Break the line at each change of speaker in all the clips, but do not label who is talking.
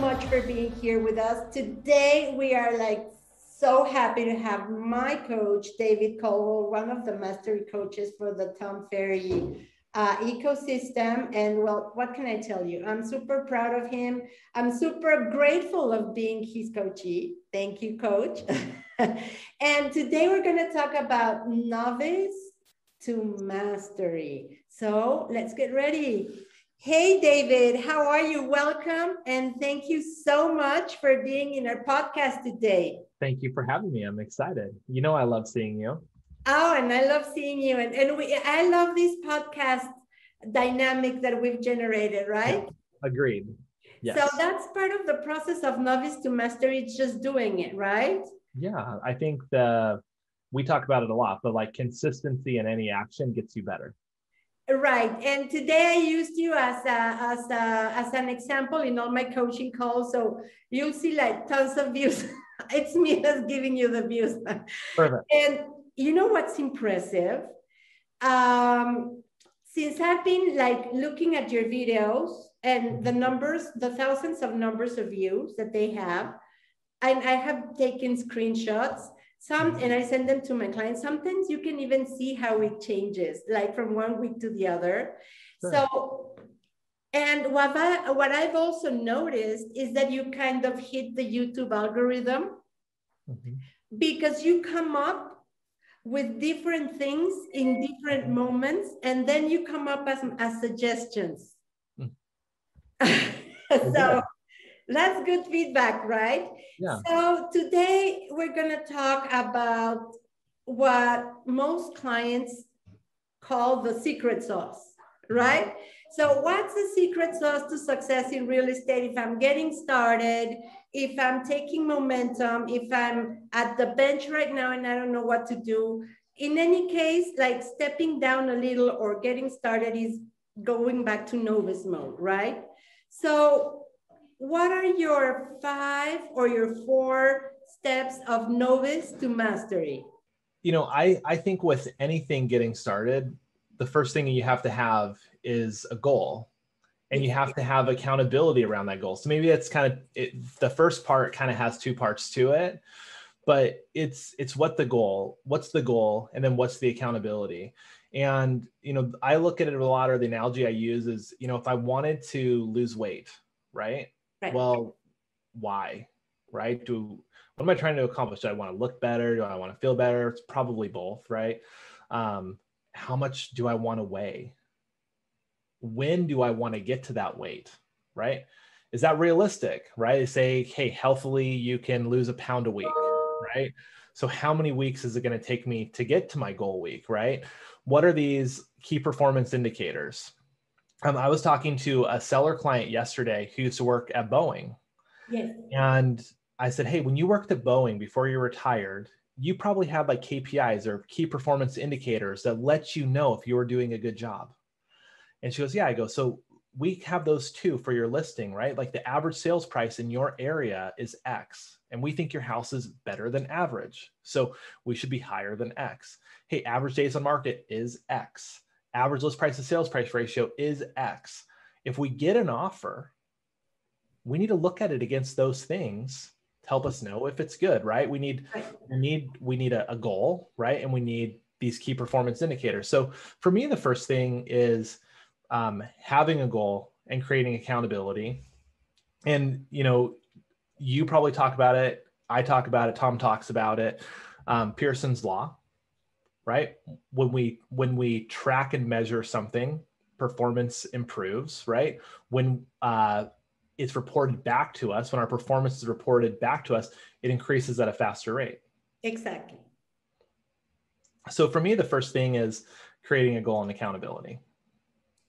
much for being here with us. Today, we are like so happy to have my coach, David Caldwell, one of the mastery coaches for the Tom Ferry uh, ecosystem. And well, what can I tell you? I'm super proud of him. I'm super grateful of being his coachee. Thank you, coach. and today we're going to talk about novice to mastery. So let's get ready. Hey, David, how are you? Welcome. And thank you so much for being in our podcast today.
Thank you for having me. I'm excited. You know, I love seeing you.
Oh, and I love seeing you. And, and we, I love this podcast dynamic that we've generated, right?
Yeah, agreed.
Yes. So that's part of the process of novice to master. It's just doing it, right?
Yeah, I think the we talk about it a lot, but like consistency in any action gets you better.
Right. And today I used you as a, as a, as an example in all my coaching calls. So you'll see like tons of views. it's me that's giving you the views. Perfect. And you know what's impressive? Um, since I've been like looking at your videos and the numbers, the thousands of numbers of views that they have, and I have taken screenshots some and i send them to my clients sometimes you can even see how it changes like from one week to the other sure. so and what, I, what i've also noticed is that you kind of hit the youtube algorithm mm-hmm. because you come up with different things in different moments and then you come up as, as suggestions mm. so that's good feedback, right? Yeah. So today we're going to talk about what most clients call the secret sauce, right? So what's the secret sauce to success in real estate if I'm getting started, if I'm taking momentum, if I'm at the bench right now and I don't know what to do. In any case, like stepping down a little or getting started is going back to novice mode, right? So what are your five or your four steps of novice to mastery?
You know, I, I think with anything getting started, the first thing you have to have is a goal and you have to have accountability around that goal. So maybe that's kind of it, the first part kind of has two parts to it, but it's it's what the goal, what's the goal, and then what's the accountability. And you know, I look at it a lot, or the analogy I use is, you know, if I wanted to lose weight, right? Right. Well, why? Right? Do what am I trying to accomplish? Do I want to look better? Do I want to feel better? It's probably both, right? Um, how much do I want to weigh? When do I want to get to that weight? Right? Is that realistic? Right? They say, hey, healthily, you can lose a pound a week, right? So, how many weeks is it going to take me to get to my goal week, right? What are these key performance indicators? Um, I was talking to a seller client yesterday who used to work at Boeing. Yes. And I said, Hey, when you worked at Boeing before you retired, you probably had like KPIs or key performance indicators that let you know if you were doing a good job. And she goes, Yeah, I go, so we have those too for your listing, right? Like the average sales price in your area is X, and we think your house is better than average. So we should be higher than X. Hey, average days on market is X average list price to sales price ratio is X. If we get an offer, we need to look at it against those things to help us know if it's good, right? We need we need we need a, a goal, right? And we need these key performance indicators. So for me, the first thing is um, having a goal and creating accountability. And you know, you probably talk about it. I talk about it. Tom talks about it. Um, Pearson's law, right? When we when we track and measure something, performance improves, right? When uh, it's reported back to us, when our performance is reported back to us, it increases at a faster rate.
Exactly.
So for me, the first thing is creating a goal and accountability.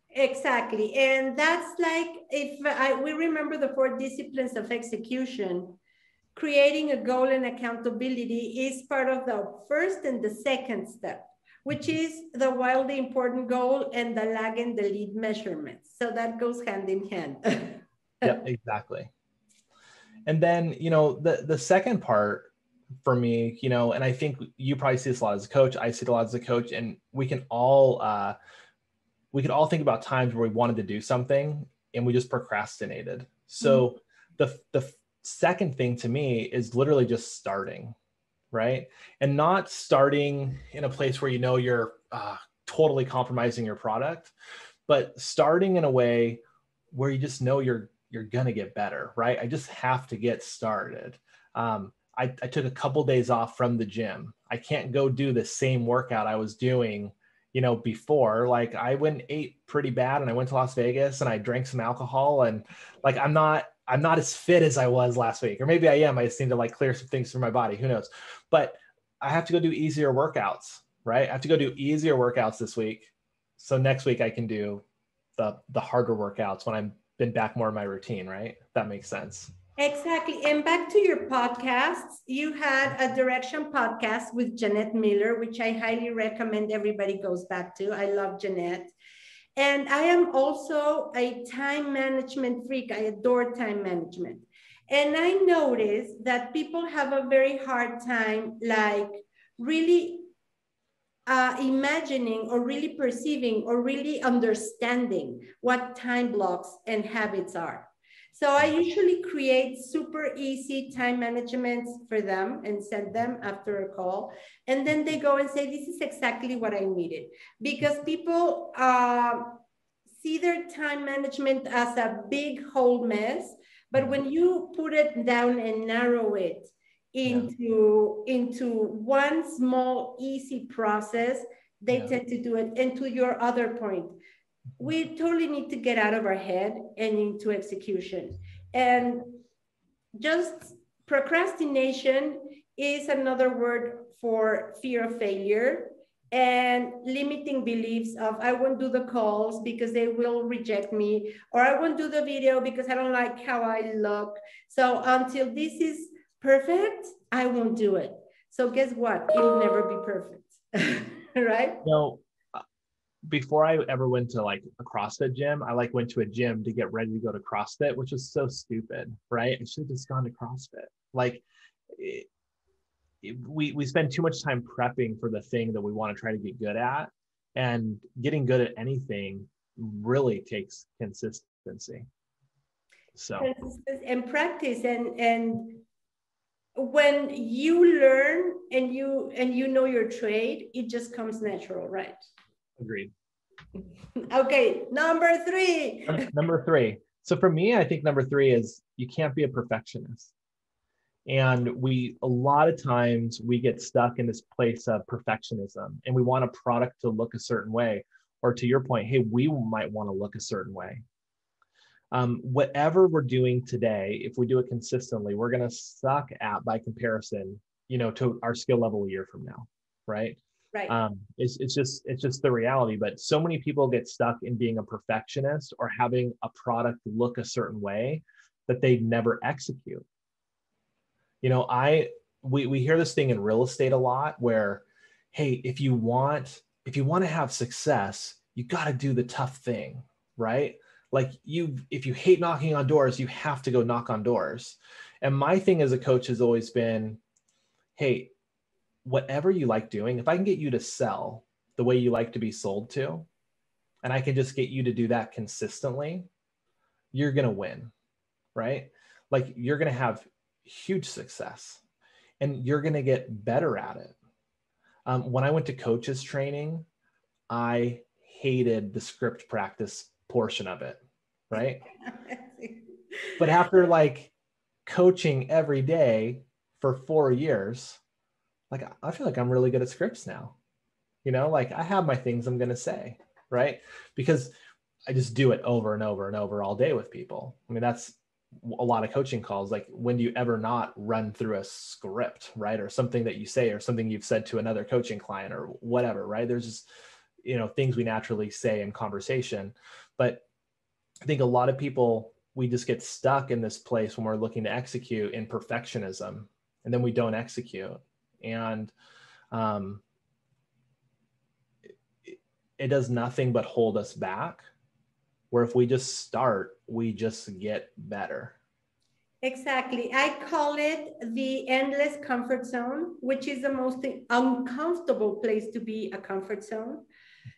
Exactly. And that's like if I, we remember the four disciplines of execution, creating a goal and accountability is part of the first and the second step, which is the wildly important goal and the lag and the lead measurements. So that goes hand in hand.
yeah, exactly. And then, you know, the, the second part for me, you know, and I think you probably see this a lot as a coach, I see it a lot as a coach, and we can all, uh, we could all think about times where we wanted to do something and we just procrastinated So mm-hmm. the the second thing to me is literally just starting, right? And not starting in a place where you know you're uh, totally compromising your product, but starting in a way where you just know you're you're gonna get better, right? I just have to get started. Um, I, I took a couple days off from the gym. I can't go do the same workout I was doing, you know, before. Like I went ate pretty bad and I went to Las Vegas and I drank some alcohol and like I'm not I'm not as fit as I was last week. Or maybe I am. I just need to like clear some things from my body. Who knows? But I have to go do easier workouts, right? I have to go do easier workouts this week. So next week I can do the the harder workouts when I'm been back more in my routine, right? That makes sense.
Exactly. And back to your podcasts, you had a direction podcast with Jeanette Miller, which I highly recommend everybody goes back to. I love Jeanette. And I am also a time management freak. I adore time management. And I notice that people have a very hard time, like really uh, imagining or really perceiving or really understanding what time blocks and habits are. So I usually create super easy time managements for them and send them after a call. And then they go and say, this is exactly what I needed. Because people uh, see their time management as a big whole mess. But when you put it down and narrow it into, yeah. into one small, easy process, they yeah. tend to do it. And to your other point, we totally need to get out of our head and into execution. And just procrastination is another word for fear of failure and limiting beliefs of I won't do the calls because they will reject me, or I won't do the video because I don't like how I look. So until this is perfect, I won't do it. So guess what? It'll never be perfect. right?
No, before I ever went to like a CrossFit gym, I like went to a gym to get ready to go to CrossFit, which was so stupid, right? I should have just gone to CrossFit. Like it, it, we we spend too much time prepping for the thing that we want to try to get good at, and getting good at anything really takes consistency. So
and practice and and when you learn and you and you know your trade, it just comes natural, right?
Agreed.
okay, number three.
number three. So for me, I think number three is you can't be a perfectionist. And we, a lot of times, we get stuck in this place of perfectionism and we want a product to look a certain way. Or to your point, hey, we might want to look a certain way. Um, whatever we're doing today, if we do it consistently, we're going to suck at by comparison, you know, to our skill level a year from now, right?
Right.
Um, it's, it's just it's just the reality. But so many people get stuck in being a perfectionist or having a product look a certain way that they never execute. You know, I we we hear this thing in real estate a lot where, hey, if you want if you want to have success, you got to do the tough thing, right? Like you, if you hate knocking on doors, you have to go knock on doors. And my thing as a coach has always been, hey, whatever you like doing, if I can get you to sell the way you like to be sold to, and I can just get you to do that consistently, you're going to win, right? Like you're going to have huge success and you're going to get better at it. Um, when I went to coaches training, I hated the script practice portion of it, right? but after like coaching every day for four years, like I feel like I'm really good at scripts now. You know, like I have my things I'm going to say, right? Because I just do it over and over and over all day with people. I mean, that's a lot of coaching calls. Like, when do you ever not run through a script, right? Or something that you say, or something you've said to another coaching client, or whatever, right? There's just, you know, things we naturally say in conversation. But I think a lot of people, we just get stuck in this place when we're looking to execute in perfectionism, and then we don't execute and um, it, it does nothing but hold us back where if we just start we just get better
Exactly. I call it the endless comfort zone, which is the most uncomfortable place to be a comfort zone.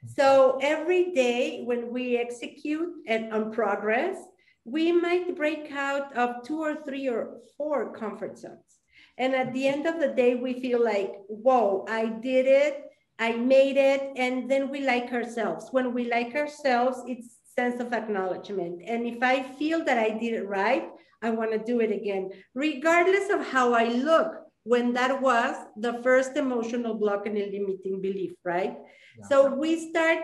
So every day when we execute and on progress, we might break out of two or three or four comfort zones. And at the end of the day, we feel like, whoa, I did it, I made it, and then we like ourselves. When we like ourselves, it's sense of acknowledgement. And if I feel that I did it right, I want to do it again, regardless of how I look when that was the first emotional block and a limiting belief, right? Yeah. So we start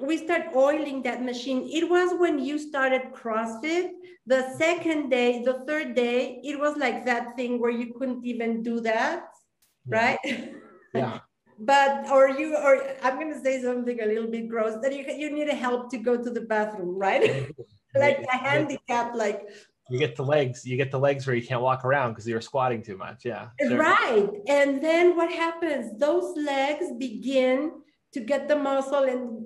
we start oiling that machine. It was when you started CrossFit. The second day, the third day, it was like that thing where you couldn't even do that, yeah. right?
Yeah.
but or you or I'm gonna say something a little bit gross that you you need help to go to the bathroom, right? like a handicap, like
you get the legs you get the legs where you can't walk around because you're squatting too much yeah
sure. right and then what happens those legs begin to get the muscle and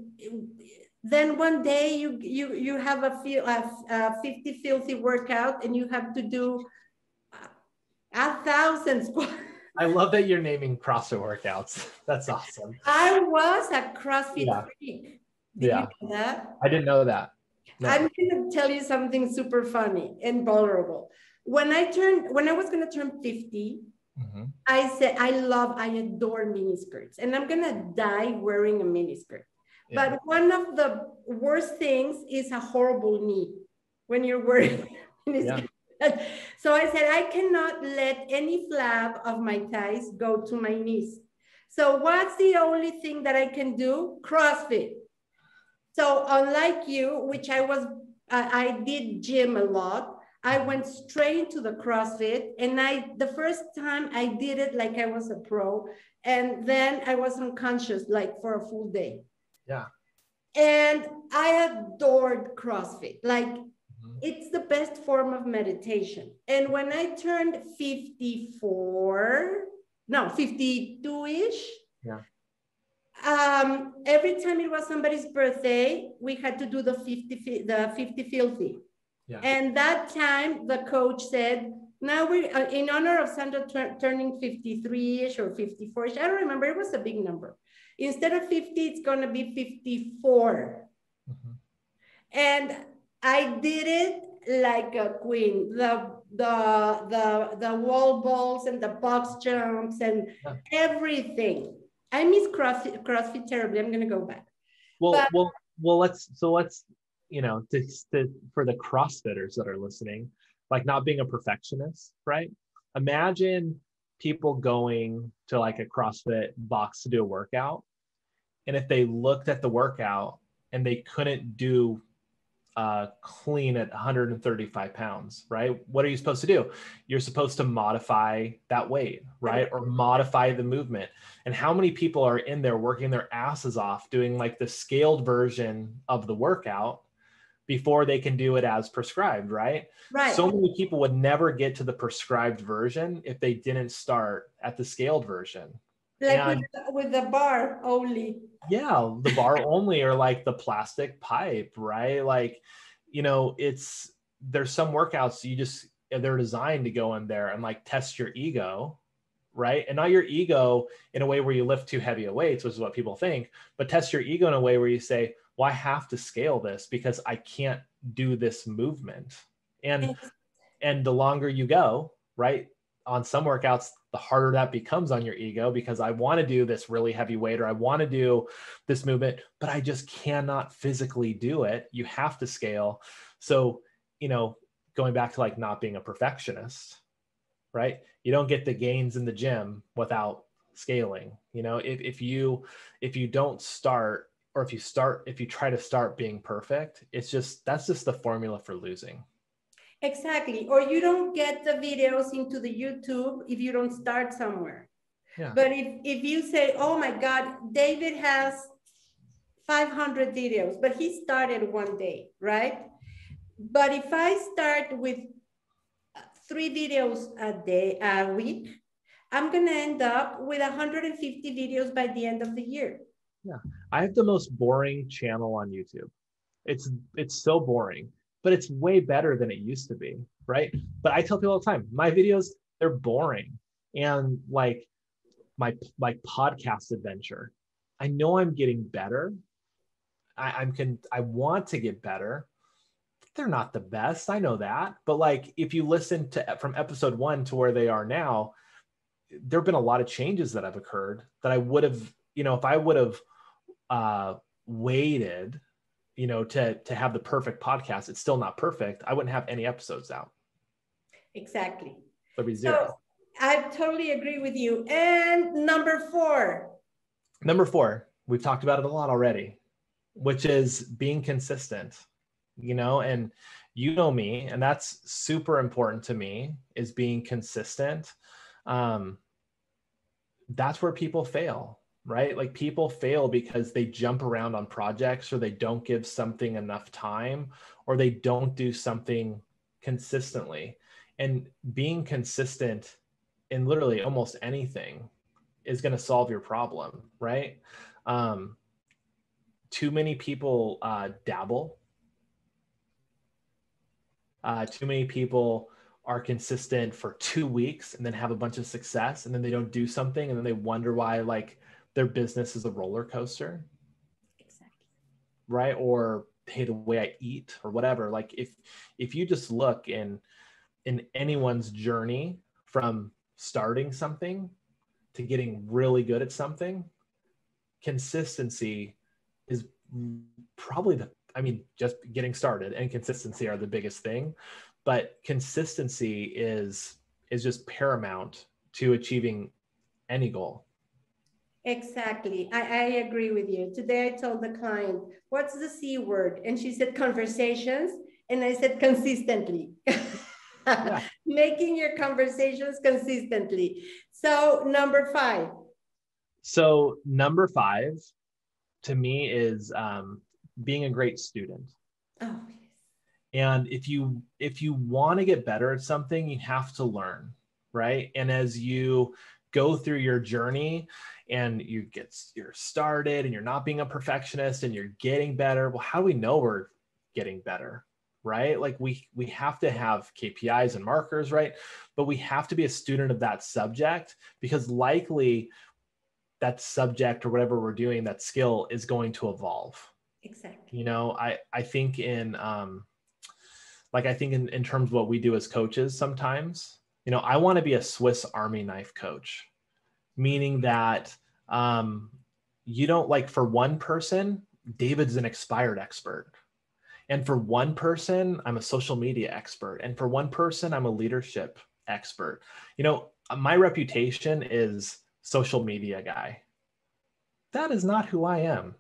then one day you you you have a, feel, a, a 50 filthy workout and you have to do a thousand squats
I love that you're naming CrossFit workouts. That's awesome.
I was a CrossFit
yeah.
freak.
Did yeah. You know I didn't know that.
No. I'm going to tell you something super funny and vulnerable. When I turned, when I was going to turn 50, mm-hmm. I said, I love, I adore mini skirts and I'm going to die wearing a mini skirt. Yeah. But one of the worst things is a horrible knee when you're wearing yeah. so I said, I cannot let any flap of my thighs go to my knees. So what's the only thing that I can do? CrossFit. So unlike you, which I was, uh, I did gym a lot. I went straight to the CrossFit, and I the first time I did it like I was a pro, and then I was unconscious like for a full day.
Yeah.
And I adored CrossFit. Like mm-hmm. it's the best form of meditation. And when I turned 54, no, 52 ish,
yeah
um, every time it was somebody's birthday, we had to do the 50, the 50 filthy.
Yeah.
And that time the coach said, now we're uh, in honor of Sandra turning 53-ish or 54-ish. I don't remember, it was a big number. Instead of 50, it's gonna be 54. Mm-hmm. And I did it like a queen. The the the the wall balls and the box jumps and yeah. everything I miss CrossFit, CrossFit terribly. I'm going to go back.
Well, but, well, well. Let's so let's you know to, to for the CrossFitters that are listening, like not being a perfectionist, right? Imagine people going to like a CrossFit box to do a workout, and if they looked at the workout and they couldn't do uh, clean at 135 pounds, right? What are you supposed to do? You're supposed to modify that weight, right? Or modify the movement. And how many people are in there working their asses off doing like the scaled version of the workout before they can do it as prescribed, right?
Right.
So many people would never get to the prescribed version if they didn't start at the scaled version.
Like and, with, with the bar only
yeah the bar only or like the plastic pipe right like you know it's there's some workouts you just they're designed to go in there and like test your ego right and not your ego in a way where you lift too heavy a weights which is what people think but test your ego in a way where you say well i have to scale this because i can't do this movement and and the longer you go right on some workouts the harder that becomes on your ego because I want to do this really heavy weight or I want to do this movement, but I just cannot physically do it. You have to scale. So, you know, going back to like not being a perfectionist, right? You don't get the gains in the gym without scaling. You know, if, if you if you don't start or if you start if you try to start being perfect, it's just that's just the formula for losing.
Exactly. Or you don't get the videos into the YouTube if you don't start somewhere.
Yeah.
But if, if you say, oh my God, David has 500 videos, but he started one day, right? But if I start with three videos a day, a week, I'm going to end up with 150 videos by the end of the year.
Yeah. I have the most boring channel on YouTube. It's it's so boring but it's way better than it used to be, right? But I tell people all the time, my videos they're boring, and like my like podcast adventure, I know I'm getting better. I, I'm can I want to get better. they're not the best. I know that. But like if you listen to from episode one to where they are now, there have been a lot of changes that have occurred that I would have, you know, if I would have uh, waited, you know, to to have the perfect podcast, it's still not perfect. I wouldn't have any episodes out.
Exactly.
There'd be zero.
So I totally agree with you. And number four.
Number four, we've talked about it a lot already, which is being consistent. You know, and you know me, and that's super important to me is being consistent um, that's where people fail right? Like people fail because they jump around on projects or they don't give something enough time or they don't do something consistently. And being consistent in literally almost anything is going to solve your problem right? Um, too many people uh, dabble. Uh, too many people are consistent for two weeks and then have a bunch of success and then they don't do something and then they wonder why like their business is a roller coaster. Exactly. Right? Or hey the way i eat or whatever. Like if if you just look in in anyone's journey from starting something to getting really good at something consistency is probably the i mean just getting started and consistency are the biggest thing. But consistency is is just paramount to achieving any goal
exactly. I, I agree with you. Today i told the client what's the c word? And she said conversations. And i said consistently. Yeah. making your conversations consistently. So number five.
So number five to me is um, being a great student. Oh and if you if you want to get better at something you have to learn right? And as you go through your journey and you get you're started and you're not being a perfectionist and you're getting better. Well how do we know we're getting better right? Like we we have to have kpis and markers right? But we have to be a student of that subject because likely that subject or whatever we're doing that skill is going to evolve.
Exactly.
You know i i think in um like I think in, in terms of what we do as coaches sometimes, you know, I want to be a Swiss Army knife coach, meaning that um, you don't like for one person, David's an expired expert. And for one person, I'm a social media expert. And for one person, I'm a leadership expert. You know, my reputation is social media guy. That is not who I am,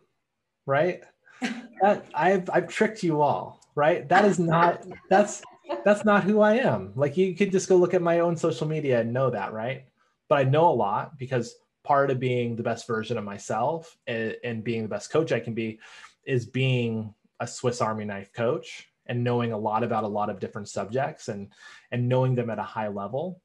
right? that, I've I've tricked you all right? That is not that's that's not who I am. Like you could just go look at my own social media and know that, right? But I know a lot because part of being the best version of myself and, and being the best coach I can be is being a Swiss Army knife coach and knowing a lot about a lot of different subjects and and knowing them at a high level.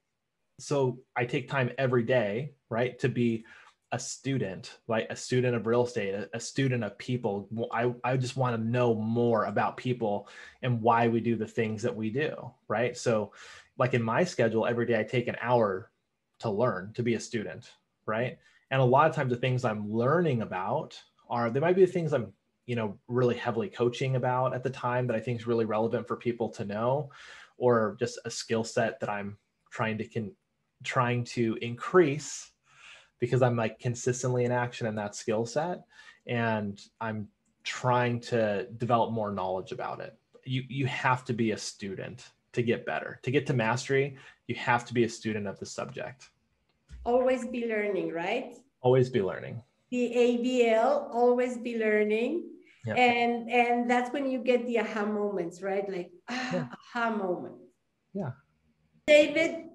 So I take time every day, right, to be a student, like a student of real estate, a, student of people. I, I just want to know more about people and why we do the things that we do. Right. So, like in my schedule, every day I take an hour to learn to be a student. Right. And a lot of times the things I'm learning about are, they might be the things I'm, you know, really heavily coaching about at the time that I think is really relevant for people to know, or just a skill set that I'm trying to can trying to increase because I'm like consistently in action in that skill set and I'm trying to develop more knowledge about it. You you have to be a student to get better. To get to mastery, you have to be a student of the subject.
Always be learning, right?
Always be learning.
The ABL, always be learning. Yep. And and that's when you get the aha moments, right? Like ah, yeah. aha moment.
Yeah.
David,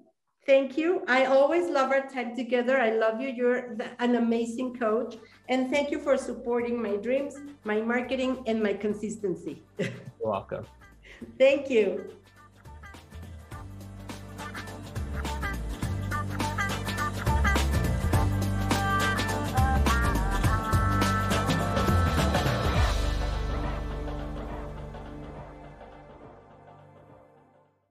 Thank you. I always love our time together. I love you. You're an amazing coach. And thank you for supporting my dreams, my marketing, and my consistency.
You're welcome.
thank you.